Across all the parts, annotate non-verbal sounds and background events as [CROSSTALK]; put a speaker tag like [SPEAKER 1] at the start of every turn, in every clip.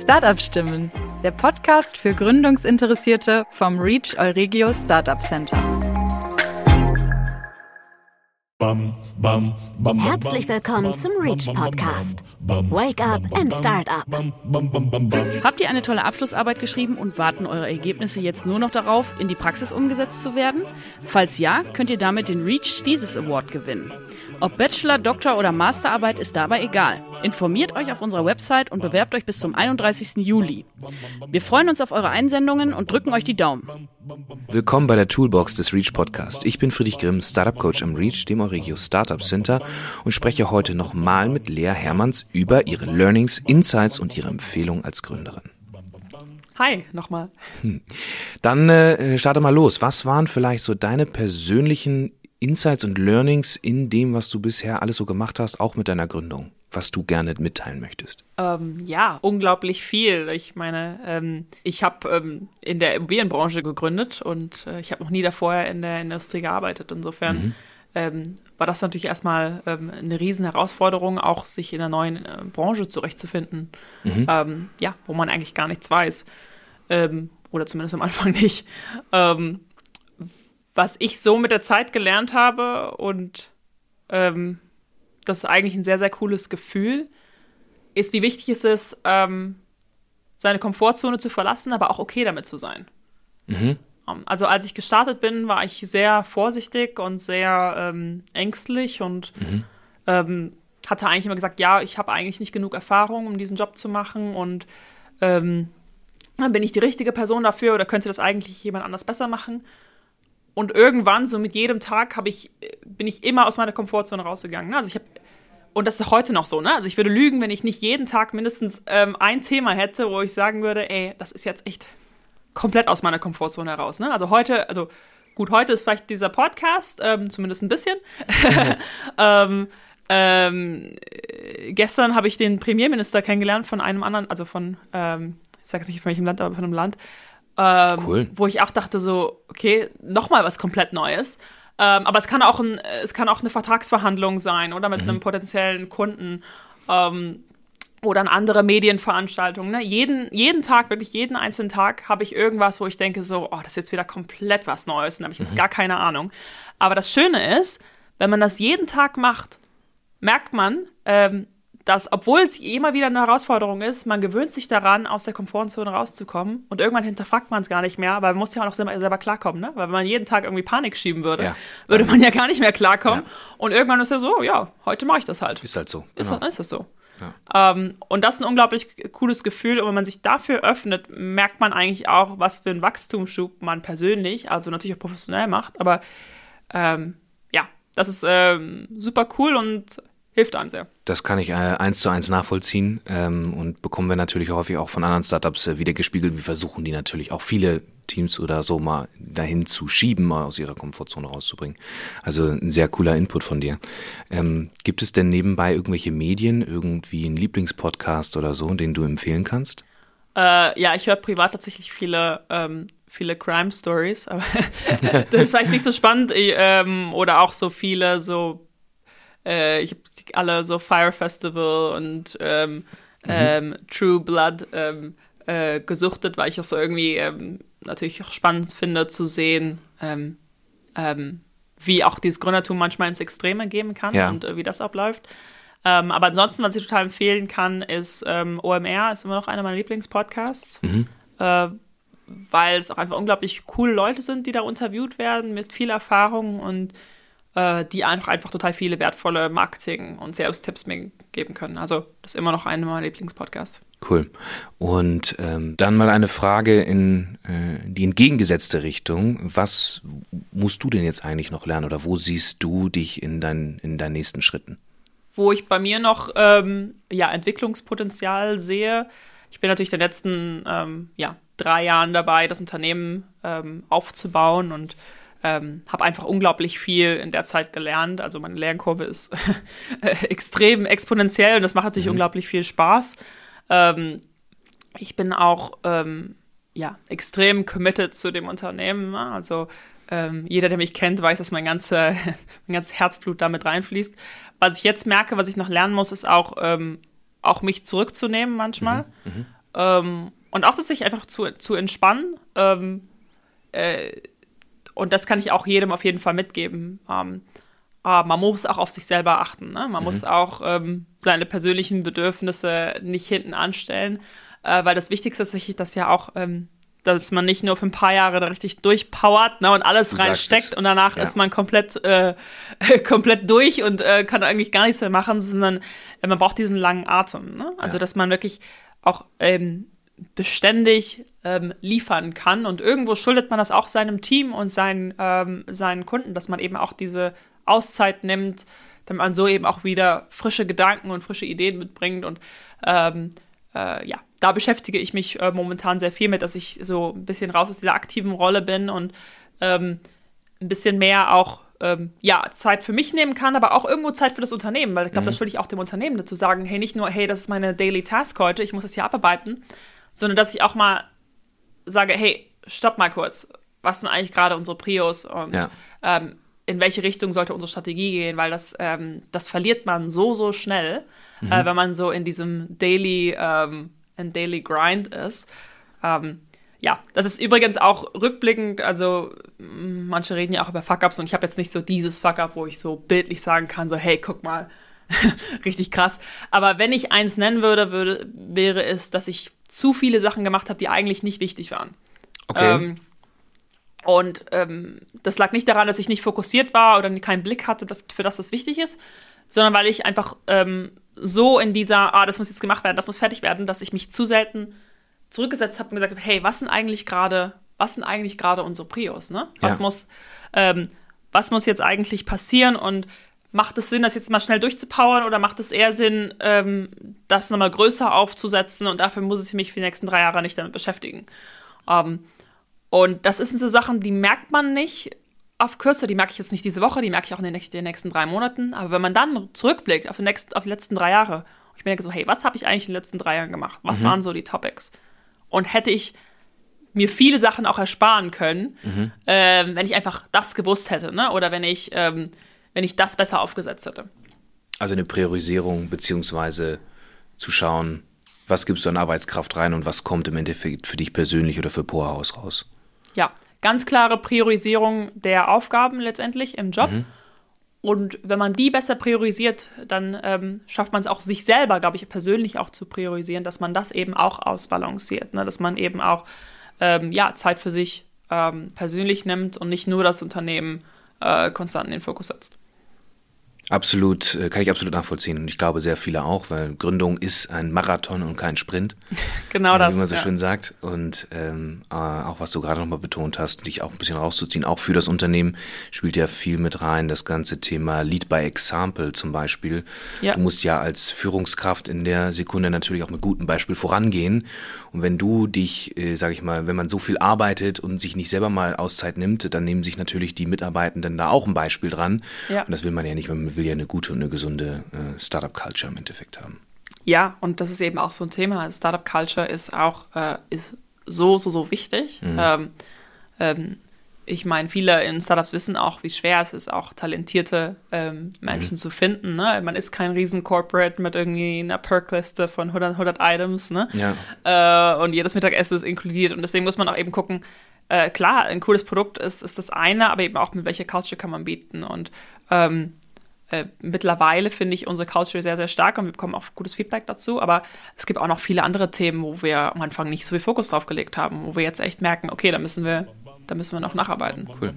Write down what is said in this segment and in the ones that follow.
[SPEAKER 1] Startup Stimmen, der Podcast für Gründungsinteressierte vom Reach Euregio Startup Center.
[SPEAKER 2] Herzlich willkommen zum Reach Podcast. Wake up and start up.
[SPEAKER 3] Habt ihr eine tolle Abschlussarbeit geschrieben und warten eure Ergebnisse jetzt nur noch darauf, in die Praxis umgesetzt zu werden? Falls ja, könnt ihr damit den Reach Thesis Award gewinnen. Ob Bachelor, Doktor oder Masterarbeit ist dabei egal. Informiert euch auf unserer Website und bewerbt euch bis zum 31. Juli. Wir freuen uns auf eure Einsendungen und drücken euch die Daumen.
[SPEAKER 4] Willkommen bei der Toolbox des Reach Podcast. Ich bin Friedrich Grimm, Startup Coach am Reach, dem Euregio Startup Center und spreche heute nochmal mit Lea Hermanns über ihre Learnings, Insights und ihre Empfehlung als Gründerin.
[SPEAKER 5] Hi, nochmal.
[SPEAKER 4] Hm. Dann äh, starte mal los. Was waren vielleicht so deine persönlichen Insights und Learnings in dem, was du bisher alles so gemacht hast, auch mit deiner Gründung, was du gerne mitteilen möchtest?
[SPEAKER 5] Ähm, ja, unglaublich viel. Ich meine, ähm, ich habe ähm, in der Immobilienbranche gegründet und äh, ich habe noch nie davor in der Industrie gearbeitet. Insofern mhm. Ähm, war das natürlich erstmal ähm, eine riesen Herausforderung, auch sich in einer neuen äh, Branche zurechtzufinden, mhm. Ähm, ja, wo man eigentlich gar nichts weiß. oder zumindest am Anfang nicht was ich so mit der Zeit gelernt habe und ähm, das ist eigentlich ein sehr, sehr cooles Gefühl, ist, wie wichtig es ist, ähm, seine Komfortzone zu verlassen, aber auch okay damit zu sein. Mhm. Ähm, also als ich gestartet bin, war ich sehr vorsichtig und sehr ähm, ängstlich und mhm. ähm, hatte eigentlich immer gesagt, ja, ich habe eigentlich nicht genug Erfahrung, um diesen Job zu machen und ähm, bin ich die richtige Person dafür oder könnte das eigentlich jemand anders besser machen? Und irgendwann, so mit jedem Tag, ich, bin ich immer aus meiner Komfortzone rausgegangen. Ne? Also ich habe und das ist heute noch so, ne? Also ich würde lügen, wenn ich nicht jeden Tag mindestens ähm, ein Thema hätte, wo ich sagen würde, ey, das ist jetzt echt komplett aus meiner Komfortzone heraus. Ne? Also heute, also gut, heute ist vielleicht dieser Podcast, ähm, zumindest ein bisschen. [LAUGHS] ähm, ähm, gestern habe ich den Premierminister kennengelernt von einem anderen, also von, ähm, ich sage es nicht von welchem Land, aber von einem Land. Ähm, cool. Wo ich auch dachte so, okay, nochmal was komplett Neues. Ähm, aber es kann auch ein, es kann auch eine Vertragsverhandlung sein oder mit mhm. einem potenziellen Kunden ähm, oder eine andere Medienveranstaltung. Ne? Jeden, jeden Tag, wirklich jeden einzelnen Tag habe ich irgendwas, wo ich denke so, oh, das ist jetzt wieder komplett was Neues und habe ich jetzt mhm. gar keine Ahnung. Aber das Schöne ist, wenn man das jeden Tag macht, merkt man, ähm, dass, obwohl es immer wieder eine Herausforderung ist, man gewöhnt sich daran, aus der Komfortzone rauszukommen und irgendwann hinterfragt man es gar nicht mehr, aber man muss ja auch noch selber, selber klarkommen, ne? Weil wenn man jeden Tag irgendwie Panik schieben würde, ja, würde man ja gar nicht mehr klarkommen. Ja. Und irgendwann ist ja so, ja, heute mache ich das halt.
[SPEAKER 4] Ist halt so.
[SPEAKER 5] Genau. Ist, ist das so. Ja. Ähm, und das ist ein unglaublich cooles Gefühl. Und wenn man sich dafür öffnet, merkt man eigentlich auch, was für einen Wachstumsschub man persönlich, also natürlich auch professionell macht. Aber ähm, ja, das ist ähm, super cool und hilft einem sehr.
[SPEAKER 4] Das kann ich äh, eins zu eins nachvollziehen ähm, und bekommen wir natürlich häufig auch von anderen Startups äh, wieder gespiegelt. Wir versuchen die natürlich auch viele Teams oder so mal dahin zu schieben, mal aus ihrer Komfortzone rauszubringen. Also ein sehr cooler Input von dir. Ähm, gibt es denn nebenbei irgendwelche Medien, irgendwie einen Lieblingspodcast oder so, den du empfehlen kannst?
[SPEAKER 5] Äh, ja, ich höre privat tatsächlich viele ähm, viele Crime Stories, aber [LAUGHS] das ist vielleicht nicht so spannend. Ich, ähm, oder auch so viele so äh, ich habe alle so Fire Festival und ähm, mhm. ähm, True Blood ähm, äh, gesuchtet, weil ich auch so irgendwie ähm, natürlich auch spannend finde zu sehen, ähm, ähm, wie auch dieses Gründertum manchmal ins Extreme geben kann ja. und äh, wie das abläuft. Aber ansonsten, was ich total empfehlen kann, ist ähm, OMR, ist immer noch einer meiner Lieblingspodcasts, mhm. äh, weil es auch einfach unglaublich coole Leute sind, die da interviewt werden mit viel Erfahrung und äh, die einfach, einfach total viele wertvolle Marketing- und Sales-Tipps mir geben können. Also das ist immer noch einer meiner Lieblingspodcasts.
[SPEAKER 4] Cool. Und ähm, dann mal eine Frage in äh, die entgegengesetzte Richtung. Was musst du denn jetzt eigentlich noch lernen oder wo siehst du dich in, dein, in deinen nächsten Schritten?
[SPEAKER 5] Wo ich bei mir noch ähm, ja, Entwicklungspotenzial sehe. Ich bin natürlich in den letzten ähm, ja, drei Jahren dabei, das Unternehmen ähm, aufzubauen und ähm, habe einfach unglaublich viel in der Zeit gelernt. Also meine Lernkurve ist [LAUGHS] extrem exponentiell und das macht natürlich mhm. unglaublich viel Spaß. Ähm, ich bin auch ähm, ja, extrem committed zu dem Unternehmen. Ne? Also ähm, jeder, der mich kennt, weiß, dass mein, ganze, [LAUGHS] mein ganzes Herzblut damit reinfließt. Was ich jetzt merke, was ich noch lernen muss, ist auch, ähm, auch mich zurückzunehmen manchmal. Mhm. Mhm. ähm, und auch das sich einfach zu, zu entspannen. Äh, und das kann ich auch jedem auf jeden Fall mitgeben. Ähm, aber man muss auch auf sich selber achten. Ne? Man mhm. muss auch ähm, seine persönlichen Bedürfnisse nicht hinten anstellen, äh, weil das Wichtigste ist sich das ja auch, ähm, dass man nicht nur für ein paar Jahre da richtig durchpowert ne, und alles du reinsteckt und danach ja. ist man komplett, äh, [LAUGHS] komplett durch und äh, kann eigentlich gar nichts mehr machen, sondern äh, man braucht diesen langen Atem. Ne? Also, ja. dass man wirklich auch ähm, beständig ähm, liefern kann. Und irgendwo schuldet man das auch seinem Team und seinen, ähm, seinen Kunden, dass man eben auch diese Auszeit nimmt, damit man so eben auch wieder frische Gedanken und frische Ideen mitbringt. Und ähm, äh, ja, da beschäftige ich mich äh, momentan sehr viel mit, dass ich so ein bisschen raus aus dieser aktiven Rolle bin und ähm, ein bisschen mehr auch ähm, ja, Zeit für mich nehmen kann, aber auch irgendwo Zeit für das Unternehmen, weil ich glaube, mhm. das schulde ich auch dem Unternehmen dazu sagen, hey, nicht nur, hey, das ist meine Daily Task heute, ich muss das hier abarbeiten, sondern dass ich auch mal sage, hey, stopp mal kurz, was sind eigentlich gerade unsere Prios und ja. ähm, in welche Richtung sollte unsere Strategie gehen, weil das, ähm, das verliert man so, so schnell, mhm. äh, wenn man so in diesem Daily, ähm, in Daily Grind ist. Ähm, ja, das ist übrigens auch rückblickend, also manche reden ja auch über Fuck-Ups und ich habe jetzt nicht so dieses Fuck-Up, wo ich so bildlich sagen kann, so hey, guck mal, [LAUGHS] richtig krass. Aber wenn ich eins nennen würde, würde, wäre es, dass ich zu viele Sachen gemacht habe, die eigentlich nicht wichtig waren. Okay. Ähm, und ähm, das lag nicht daran, dass ich nicht fokussiert war oder keinen Blick hatte, für das das wichtig ist, sondern weil ich einfach ähm, so in dieser, ah, das muss jetzt gemacht werden, das muss fertig werden, dass ich mich zu selten zurückgesetzt habe und gesagt habe, hey, was sind eigentlich gerade, was sind eigentlich gerade unsere Prios, ne? Was ja. muss, ähm, was muss jetzt eigentlich passieren und macht es Sinn, das jetzt mal schnell durchzupowern oder macht es eher Sinn, ähm, das nochmal größer aufzusetzen und dafür muss ich mich für die nächsten drei Jahre nicht damit beschäftigen? Ähm, und das sind so Sachen, die merkt man nicht auf Kürze, die merke ich jetzt nicht diese Woche, die merke ich auch in den, nächsten, drei Monaten. Aber wenn man dann zurückblickt auf die, nächsten, auf die letzten drei Jahre, ich merke so, hey, was habe ich eigentlich in den letzten drei Jahren gemacht? Was mhm. waren so die Topics? Und hätte ich mir viele Sachen auch ersparen können, mhm. ähm, wenn ich einfach das gewusst hätte, ne? Oder wenn ich ähm, wenn ich das besser aufgesetzt hätte.
[SPEAKER 4] Also eine Priorisierung, beziehungsweise zu schauen, was gibst du an Arbeitskraft rein und was kommt im Endeffekt für dich persönlich oder für Poorhaus raus.
[SPEAKER 5] Ja, ganz klare Priorisierung der Aufgaben letztendlich im Job. Mhm. Und wenn man die besser priorisiert, dann ähm, schafft man es auch sich selber, glaube ich, persönlich auch zu priorisieren, dass man das eben auch ausbalanciert, ne? dass man eben auch ähm, ja, Zeit für sich ähm, persönlich nimmt und nicht nur das Unternehmen äh, konstant in den Fokus setzt.
[SPEAKER 4] Absolut, äh, kann ich absolut nachvollziehen und ich glaube sehr viele auch, weil Gründung ist ein Marathon und kein Sprint. [LAUGHS]
[SPEAKER 5] genau das.
[SPEAKER 4] Wie man so
[SPEAKER 5] ja.
[SPEAKER 4] schön sagt. Und ähm, äh, auch was du gerade nochmal betont hast, dich auch ein bisschen rauszuziehen, auch für das Unternehmen spielt ja viel mit rein. Das ganze Thema Lead by Example zum Beispiel. Ja. Du musst ja als Führungskraft in der Sekunde natürlich auch mit gutem Beispiel vorangehen. Und wenn du dich, äh, sage ich mal, wenn man so viel arbeitet und sich nicht selber mal Auszeit nimmt, dann nehmen sich natürlich die Mitarbeitenden da auch ein Beispiel dran. Ja. Und das will man ja nicht, wenn man will ja eine gute und eine gesunde äh, Startup-Culture im Endeffekt haben.
[SPEAKER 5] Ja, und das ist eben auch so ein Thema. Startup-Culture ist auch äh, ist so, so, so wichtig. Mhm. Ähm, ähm, ich meine, viele in Startups wissen auch, wie schwer es ist, auch talentierte ähm, Menschen mhm. zu finden. Ne? Man ist kein Riesen-Corporate mit irgendwie einer Perk-Liste von 100, 100 Items. Ne? Ja. Äh, und jedes Mittagessen ist inkludiert. Und deswegen muss man auch eben gucken, äh, klar, ein cooles Produkt ist, ist das eine, aber eben auch mit welcher Culture kann man bieten. Und ähm, äh, mittlerweile finde ich unsere Culture sehr, sehr stark und wir bekommen auch gutes Feedback dazu. Aber es gibt auch noch viele andere Themen, wo wir am Anfang nicht so viel Fokus drauf gelegt haben, wo wir jetzt echt merken, okay, da müssen wir, da müssen wir noch nacharbeiten.
[SPEAKER 4] Cool.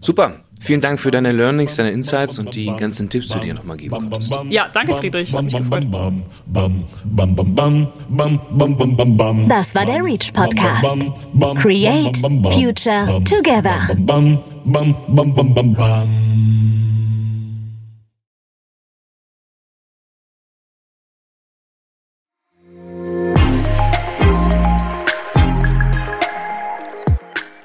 [SPEAKER 4] Super. Vielen Dank für deine Learnings, deine Insights und die ganzen Tipps, die du dir nochmal geben konntest.
[SPEAKER 5] Ja, danke Friedrich. Hat mich gefreut.
[SPEAKER 2] Das war der Reach Podcast. Create Future Together.